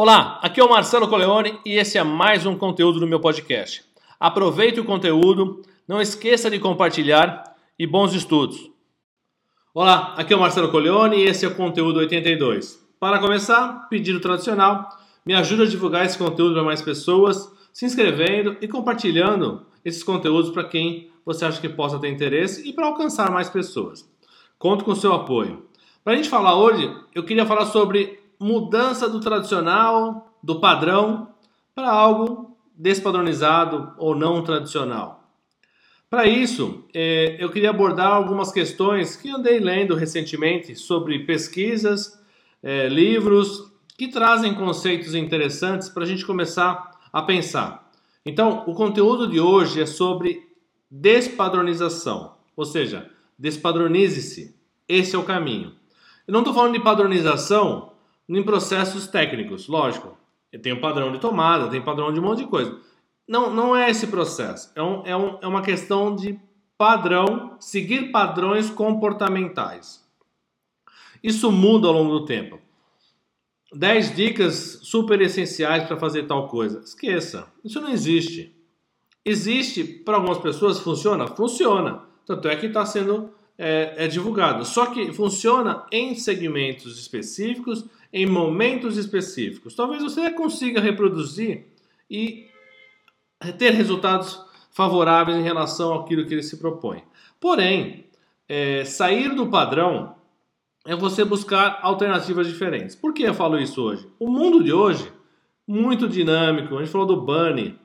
Olá, aqui é o Marcelo Coleone e esse é mais um conteúdo do meu podcast. Aproveite o conteúdo, não esqueça de compartilhar e bons estudos. Olá, aqui é o Marcelo Coleone e esse é o conteúdo 82. Para começar, pedido tradicional, me ajuda a divulgar esse conteúdo para mais pessoas, se inscrevendo e compartilhando esses conteúdos para quem você acha que possa ter interesse e para alcançar mais pessoas. Conto com seu apoio. Para a gente falar hoje, eu queria falar sobre mudança do tradicional, do padrão, para algo despadronizado ou não tradicional. Para isso, é, eu queria abordar algumas questões que andei lendo recentemente sobre pesquisas, é, livros que trazem conceitos interessantes para a gente começar a pensar. Então, o conteúdo de hoje é sobre despadronização, ou seja, despadronize-se. Esse é o caminho. Eu não estou falando de padronização em processos técnicos, lógico. Tem um padrão de tomada, tem padrão de um monte de coisa. Não, não é esse processo. É, um, é, um, é uma questão de padrão, seguir padrões comportamentais. Isso muda ao longo do tempo. 10 dicas super essenciais para fazer tal coisa. Esqueça, isso não existe. Existe, para algumas pessoas, funciona? Funciona. Tanto é que está sendo é, é divulgado. Só que funciona em segmentos específicos em momentos específicos. Talvez você consiga reproduzir e ter resultados favoráveis em relação àquilo que ele se propõe. Porém, é, sair do padrão é você buscar alternativas diferentes. Por que eu falo isso hoje? O mundo de hoje, muito dinâmico, a gente falou do Bunny,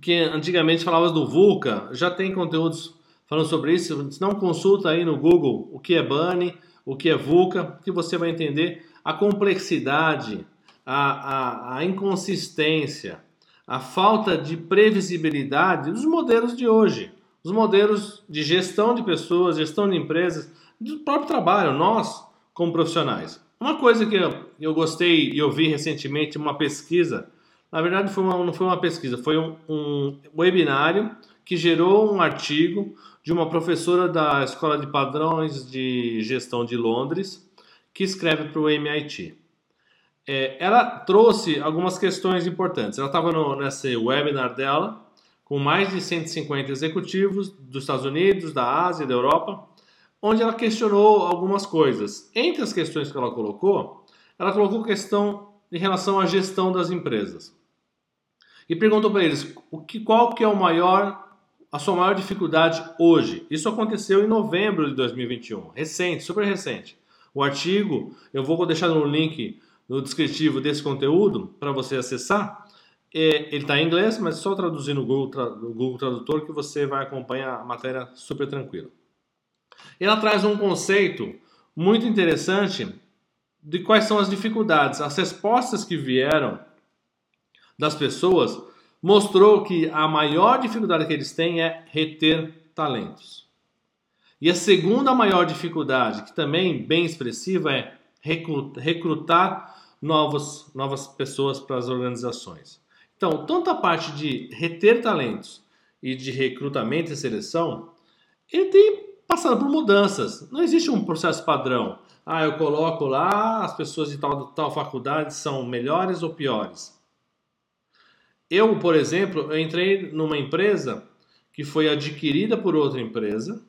que antigamente falava do VUCA, já tem conteúdos falando sobre isso. Se não consulta aí no Google o que é Bunny, o que é VUCA, que você vai entender a complexidade, a, a, a inconsistência, a falta de previsibilidade dos modelos de hoje, os modelos de gestão de pessoas, gestão de empresas, do próprio trabalho, nós como profissionais. Uma coisa que eu, eu gostei e eu vi recentemente uma pesquisa, na verdade foi uma, não foi uma pesquisa, foi um, um webinário que gerou um artigo de uma professora da Escola de Padrões de Gestão de Londres, que escreve para o MIT. É, ela trouxe algumas questões importantes. Ela estava nesse webinar dela com mais de 150 executivos dos Estados Unidos, da Ásia, da Europa, onde ela questionou algumas coisas. Entre as questões que ela colocou, ela colocou questão em relação à gestão das empresas. E perguntou para eles o que, qual que é o maior, a sua maior dificuldade hoje. Isso aconteceu em novembro de 2021, recente, super recente. O artigo, eu vou deixar no link no descritivo desse conteúdo para você acessar. É, ele está em inglês, mas só traduzir no Google, no Google Tradutor que você vai acompanhar a matéria super tranquila. Ela traz um conceito muito interessante de quais são as dificuldades. As respostas que vieram das pessoas mostrou que a maior dificuldade que eles têm é reter talentos. E a segunda maior dificuldade, que também bem expressiva, é recrutar novas, novas pessoas para as organizações. Então, tanto a parte de reter talentos e de recrutamento e seleção, ele tem passado por mudanças. Não existe um processo padrão. Ah, eu coloco lá as pessoas de tal, tal faculdade são melhores ou piores. Eu, por exemplo, eu entrei numa empresa que foi adquirida por outra empresa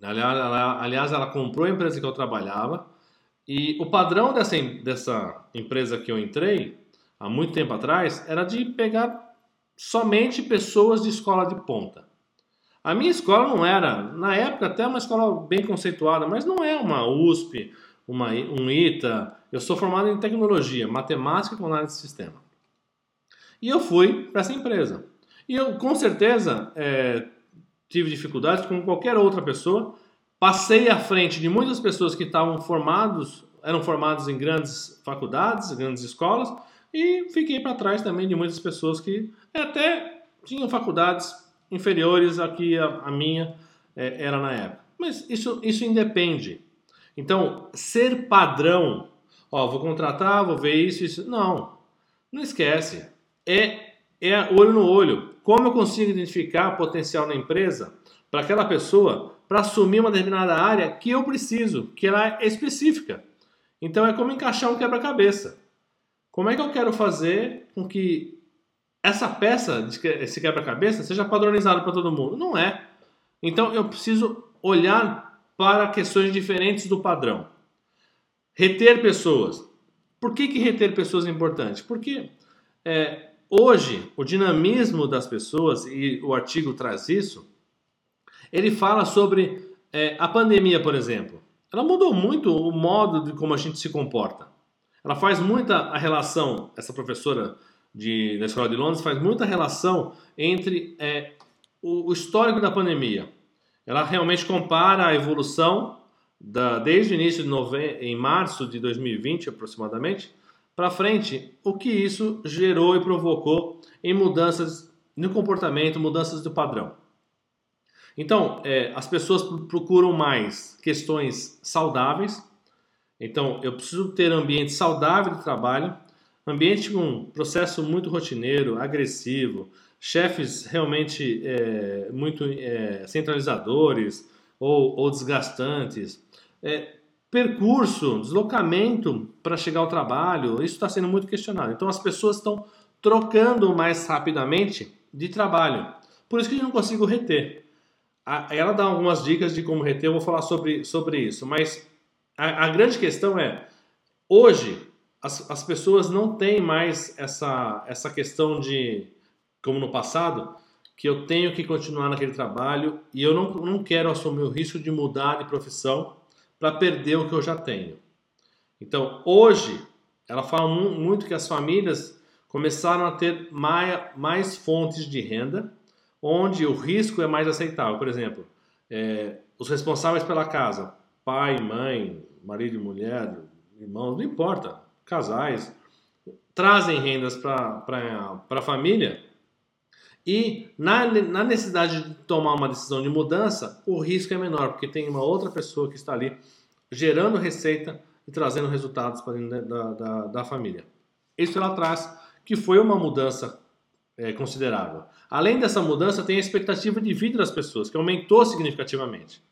Aliás ela, comprou a empresa que eu trabalhava e o padrão dessa, dessa empresa que eu entrei, há muito tempo atrás, era de pegar somente pessoas de escola de ponta. A minha escola não era, na época, até uma escola bem conceituada, mas não é uma USP, uma, um ITA. Eu sou formado em tecnologia, matemática com análise de sistema. E eu fui para essa empresa. E eu, com certeza, é, tive dificuldades como qualquer outra pessoa. Passei à frente de muitas pessoas que estavam formados, eram formados em grandes faculdades, grandes escolas, e fiquei para trás também de muitas pessoas que até tinham faculdades inferiores a que a, a minha é, era na época. Mas isso, isso independe. Então, ser padrão, ó, vou contratar, vou ver isso, isso. Não, não esquece. É, é olho no olho. Como eu consigo identificar potencial na empresa para aquela pessoa para assumir uma determinada área que eu preciso, que ela é específica. Então é como encaixar um quebra-cabeça. Como é que eu quero fazer com que essa peça, esse quebra-cabeça, seja padronizado para todo mundo? Não é. Então eu preciso olhar para questões diferentes do padrão. Reter pessoas. Por que, que reter pessoas é importante? Porque é, hoje o dinamismo das pessoas, e o artigo traz isso, ele fala sobre é, a pandemia, por exemplo. Ela mudou muito o modo de como a gente se comporta. Ela faz muita a relação, essa professora de, da Escola de Londres faz muita relação entre é, o, o, histórico da pandemia. Ela realmente compara a evolução da, desde o início de nove... em março de 2020 aproximadamente para frente, o que isso gerou e provocou em mudanças no comportamento, mudanças do padrão. Então, é, as pessoas procuram mais questões saudáveis. Então, eu preciso ter ambiente saudável de trabalho, ambiente com um processo muito rotineiro, agressivo, chefes realmente é, muito é, centralizadores ou, ou desgastantes, é, percurso, deslocamento para chegar ao trabalho, isso está sendo muito questionado. Então as pessoas estão trocando mais rapidamente de trabalho. Por isso que eu não consigo reter. Ela dá algumas dicas de como reter, eu vou falar sobre, sobre isso. Mas a, a grande questão é, hoje, as, as pessoas não têm mais essa, essa questão de, como no passado, que eu tenho que continuar naquele trabalho e eu não, não quero assumir o risco de mudar de profissão para perder o que eu já tenho. Então, hoje, ela fala muito que as famílias começaram a ter mais, mais fontes de renda, onde o risco é mais aceitável. Por exemplo, é, os responsáveis pela casa, pai, mãe, marido e mulher, irmãos, não importa, casais, trazem rendas para a família e na, na necessidade de tomar uma decisão de mudança, o risco é menor, porque tem uma outra pessoa que está ali gerando receita e trazendo resultados para dentro da, da, da família. Isso ela traz que foi uma mudança é, considerável. Além dessa mudança, tem a expectativa de vida das pessoas, que aumentou significativamente.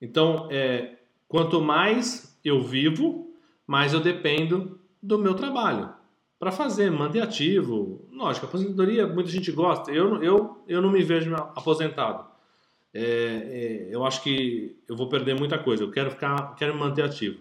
Então, é, quanto mais eu vivo, mais eu dependo do meu trabalho para fazer, manter ativo. Lógico, aposentadoria muita gente gosta. Eu, eu, eu não me vejo aposentado. É, é, eu acho que eu vou perder muita coisa. Eu quero ficar, quero me manter ativo.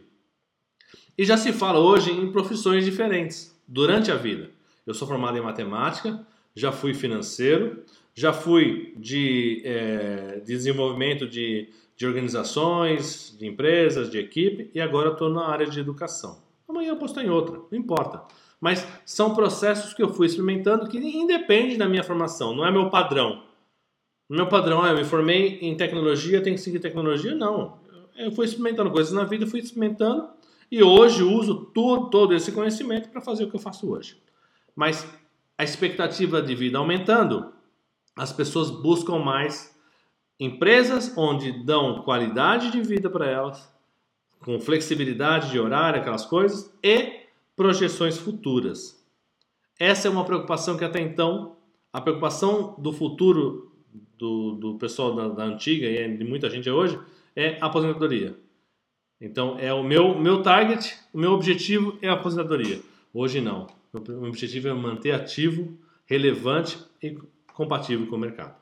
E já se fala hoje em profissões diferentes durante a vida. Eu sou formado em matemática, já fui financeiro, já fui de é, desenvolvimento de, de organizações, de empresas, de equipe e agora estou na área de educação. Amanhã eu estar em outra, não importa. Mas são processos que eu fui experimentando que independe da minha formação, não é meu padrão. O meu padrão é, eu me formei em tecnologia, tenho que seguir tecnologia? Não. Eu fui experimentando coisas na vida, fui experimentando e hoje uso todo, todo esse conhecimento para fazer o que eu faço hoje. Mas a expectativa de vida aumentando, as pessoas buscam mais empresas onde dão qualidade de vida para elas, com flexibilidade de horário, aquelas coisas, e projeções futuras. Essa é uma preocupação que até então, a preocupação do futuro do, do pessoal da, da antiga e de muita gente hoje é aposentadoria. Então é o meu, meu target, o meu objetivo é a aposentadoria. Hoje não. O meu objetivo é manter ativo, relevante e compatível com o mercado.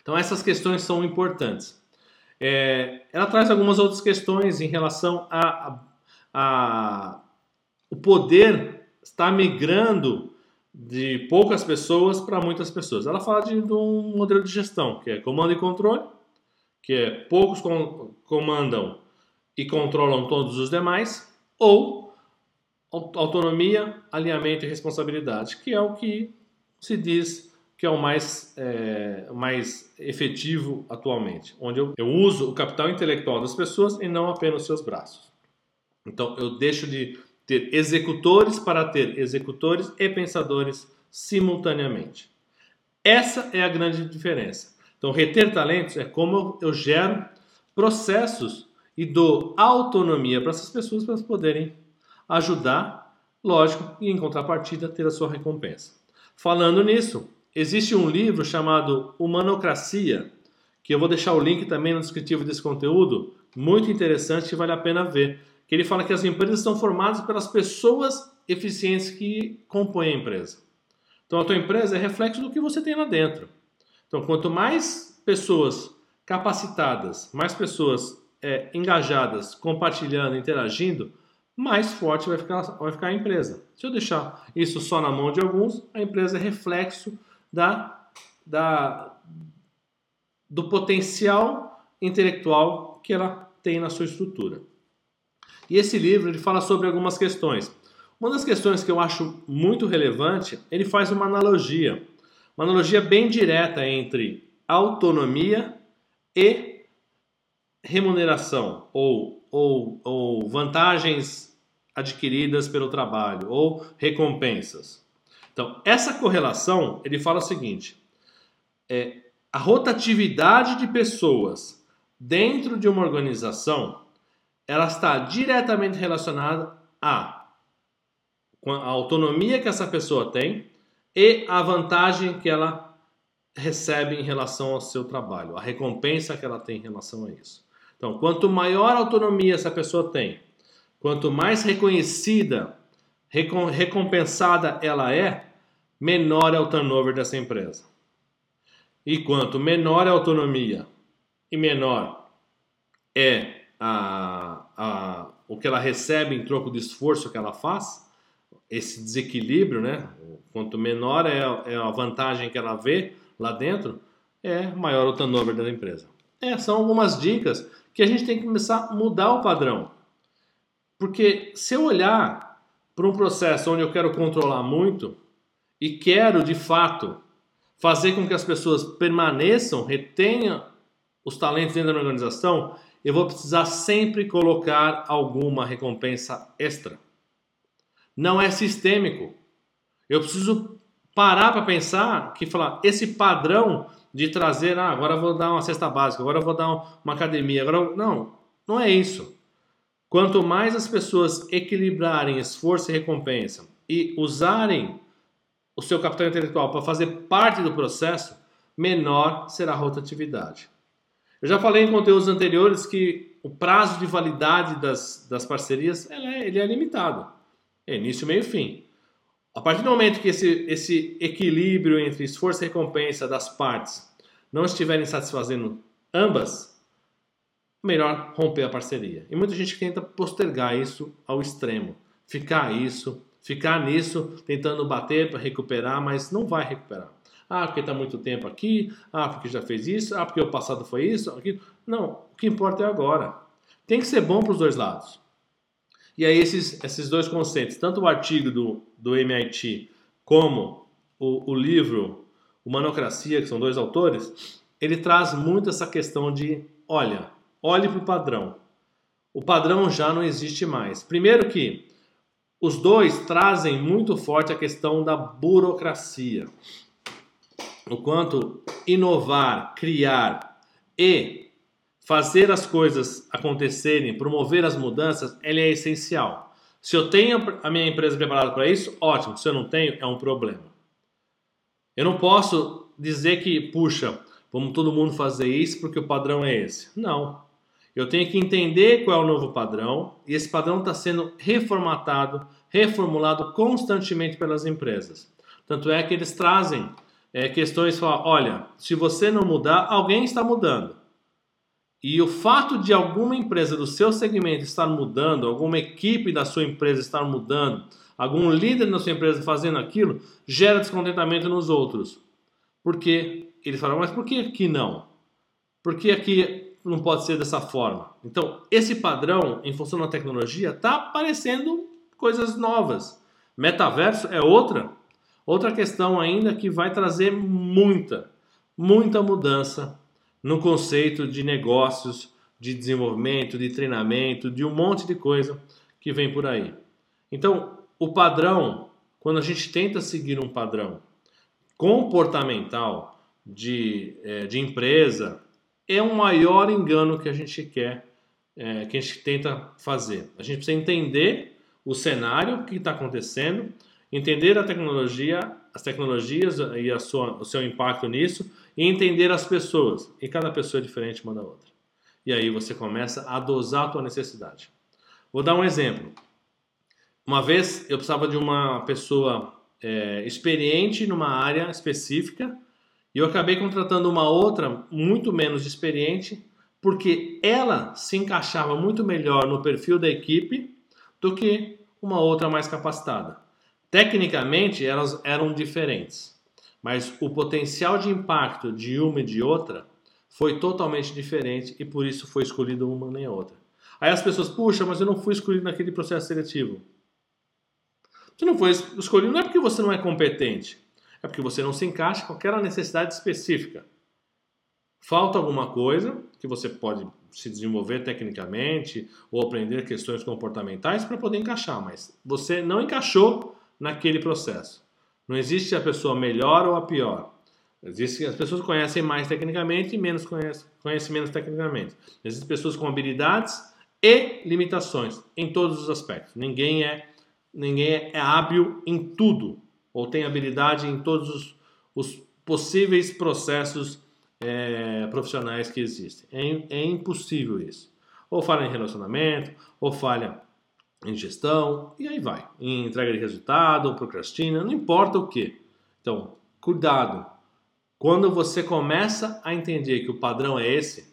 Então essas questões são importantes. É, ela traz algumas outras questões em relação a, a o poder está migrando de poucas pessoas para muitas pessoas. Ela fala de, de, um modelo de gestão, que é comando e controle, que é poucos com, comandam e controlam todos os demais, ou autonomia, alinhamento e responsabilidade, que é o que se diz que é o mais, é, mais efetivo atualmente, onde eu, eu uso o capital intelectual das pessoas e não apenas seus braços. Então eu deixo de ter executores para ter executores e pensadores simultaneamente. Essa é a grande diferença. Então, reter talentos é como eu gero processos e dou autonomia para essas pessoas para elas poderem ajudar, lógico, e em contrapartida ter a sua recompensa. Falando nisso, existe um livro chamado Humanocracia, que eu vou deixar o link também no descritivo desse conteúdo, muito interessante e vale a pena ver que ele fala que as empresas são formadas pelas pessoas eficientes que compõem a empresa. Então a tua empresa é reflexo do que você tem lá dentro. Então quanto mais pessoas capacitadas, mais pessoas é, engajadas, compartilhando, interagindo, mais forte vai ficar, vai ficar a empresa. Se eu deixar isso só na mão de alguns, a empresa é reflexo da, da, do potencial intelectual que ela tem na sua estrutura. E esse livro ele fala sobre algumas questões. Uma das questões que eu acho muito relevante, ele faz uma analogia, uma analogia bem direta entre autonomia e remuneração ou, ou, ou vantagens adquiridas pelo trabalho ou recompensas. Então, essa correlação, ele fala o seguinte: é, a rotatividade de pessoas dentro de uma organização ela está diretamente relacionada a, a autonomia que essa pessoa tem e a vantagem que ela recebe em relação ao seu trabalho, a recompensa que ela tem em relação a isso. Então, quanto maior autonomia essa pessoa tem, quanto mais reconhecida, recompensada ela é, menor é o turnover dessa empresa. E quanto menor é a autonomia e menor é a, a, o que ela recebe em troco do esforço que ela faz, esse desequilíbrio, né? Quanto menor é, é a vantagem que ela vê lá dentro, é maior o turnover da empresa. É, são algumas dicas que a gente tem que começar a mudar o padrão. Porque se eu olhar para um processo onde eu quero controlar muito e quero de fato fazer com que as pessoas permaneçam, retenham os talentos dentro da organização, eu vou precisar sempre colocar alguma recompensa extra. Não é sistêmico. Eu preciso parar para pensar que falar esse padrão de trazer, ah, agora vou dar uma cesta básica, agora vou dar uma academia, agora não, não é isso. Quanto mais as pessoas equilibrarem esforço e recompensa e usarem o seu capital intelectual para fazer parte do processo, menor será a rotatividade. Eu já falei em conteúdos anteriores que o prazo de validade das, das parcerias é, ele é limitado. É início, meio fim. A partir do momento que esse, esse equilíbrio entre esforço e recompensa das partes não estiverem satisfazendo ambas, melhor romper a parceria. E muita gente tenta postergar isso ao extremo. Ficar isso, ficar nisso, tentando bater para recuperar, mas não vai recuperar. Ah, porque está muito tempo aqui. Ah, porque já fez isso. Ah, porque o passado foi isso. Aquilo. Não, o que importa é agora. Tem que ser bom para os dois lados. E aí esses, esses dois conceitos, tanto o artigo do, do MIT como o, o livro Humanocracia, que são dois autores, ele traz muito essa questão de, olha, olhe para o padrão. O padrão já não existe mais. Primeiro que os dois trazem muito forte a questão da burocracia o quanto inovar, criar e fazer as coisas acontecerem, promover as mudanças, ele é essencial. Se eu tenho a minha empresa preparada para isso, ótimo. Se eu não tenho, é um problema. Eu não posso dizer que, puxa, vamos todo mundo fazer isso porque o padrão é esse. Não. Eu tenho que entender qual é o novo padrão e esse padrão está sendo reformatado, reformulado constantemente pelas empresas. Tanto é que eles trazem é, questões falar, olha, se você não mudar, alguém está mudando. E o fato de alguma empresa do seu segmento estar mudando, alguma equipe da sua empresa estar mudando, algum líder da sua empresa fazendo aquilo, gera descontentamento nos outros. Porque eles falam, mas por que aqui não? Por que aqui não pode ser dessa forma? Então, esse padrão, em função da tecnologia, está aparecendo coisas novas. Metaverso é outra. Outra questão ainda que vai trazer muita, muita mudança no conceito de negócios, de desenvolvimento, de treinamento, de um monte de coisa que vem por aí. Então, o padrão, quando a gente tenta seguir um padrão comportamental de, é, de empresa, é o maior engano que a gente quer, é, que a gente tenta fazer. A gente precisa entender o cenário que está acontecendo entender a tecnologia, as tecnologias e sua, o seu impacto nisso e entender as pessoas. E cada pessoa é diferente uma da outra. E aí você começa a dosar a tua necessidade. Vou dar um exemplo. Uma vez eu precisava de uma pessoa é, experiente numa área específica e eu acabei contratando uma outra muito menos experiente porque ela se encaixava muito melhor no perfil da equipe do que uma outra mais capacitada. Tecnicamente elas eram diferentes, mas o potencial de impacto de uma e de outra foi totalmente diferente e por isso foi escolhido uma nem a outra. Aí as pessoas, puxa, mas eu não fui escolhido naquele processo seletivo. Você não foi escolhido não é porque você não é competente, é porque você não se encaixa com aquela necessidade específica. Falta alguma coisa que você pode se desenvolver tecnicamente ou aprender questões comportamentais para poder encaixar, mas você não encaixou naquele processo. Não existe a pessoa melhor ou a pior. Existe, as pessoas conhecem mais tecnicamente e menos conhecem, conhecem menos tecnicamente. Existem pessoas com habilidades e limitações em todos os aspectos. Ninguém é, ninguém é hábil em tudo ou tem habilidade em todos os, os possíveis processos é, profissionais que existem. É, é impossível isso. Ou falha em relacionamento, ou falha em gestão, e aí vai. Em entrega de resultado, procrastina, não importa o que. Então, cuidado. Quando você começa a entender que o padrão é esse,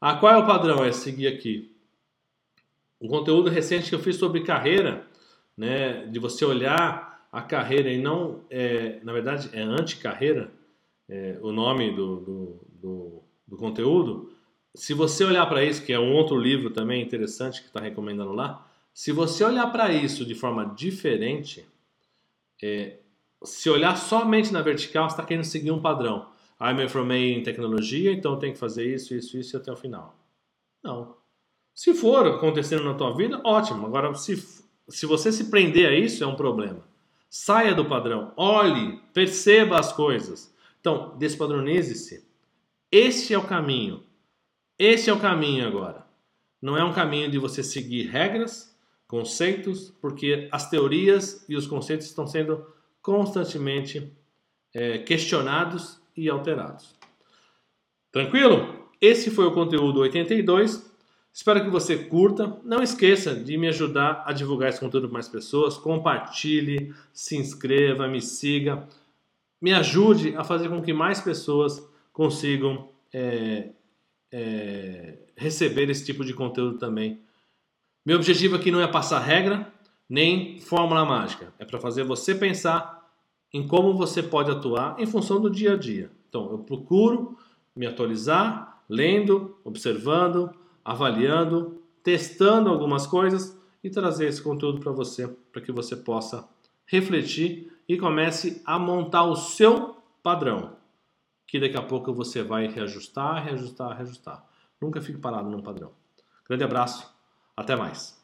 ah, qual é o padrão? É seguir aqui. Um conteúdo recente que eu fiz sobre carreira, né, de você olhar a carreira e não, é, na verdade, é anti-carreira, é, o nome do, do, do, do, conteúdo. Se você olhar para isso, que é um outro livro também interessante que está recomendando lá, se você olhar para isso de forma diferente, é, se olhar somente na vertical, você está querendo seguir um padrão. Ah, me formei em tecnologia, então eu tenho que fazer isso, isso, isso até o final. Não. Se for acontecendo na tua vida, ótimo. Agora, se, se você se prender a isso, é um problema. Saia do padrão. Olhe, perceba as coisas. Então, despadronize-se. Este é o caminho. Esse é o caminho agora. Não é um caminho de você seguir regras, conceitos, porque as teorias e os conceitos estão sendo constantemente é, questionados e alterados. Tranquilo? Esse foi o conteúdo 82. Espero que você curta. Não esqueça de me ajudar a divulgar esse conteúdo para mais pessoas. Compartilhe, se inscreva, me siga. Me ajude a fazer com que mais pessoas consigam é, é, receber esse tipo de conteúdo também. Meu objetivo aqui não é passar regra nem fórmula mágica. É para fazer você pensar em como você pode atuar em função do dia a dia. Então, eu procuro me atualizar, lendo, observando, avaliando, testando algumas coisas e trazer esse conteúdo para você, para que você possa refletir e comece a montar o seu padrão, que daqui a pouco você vai reajustar, reajustar, reajustar. Nunca fique parado num padrão. Grande abraço, até mais.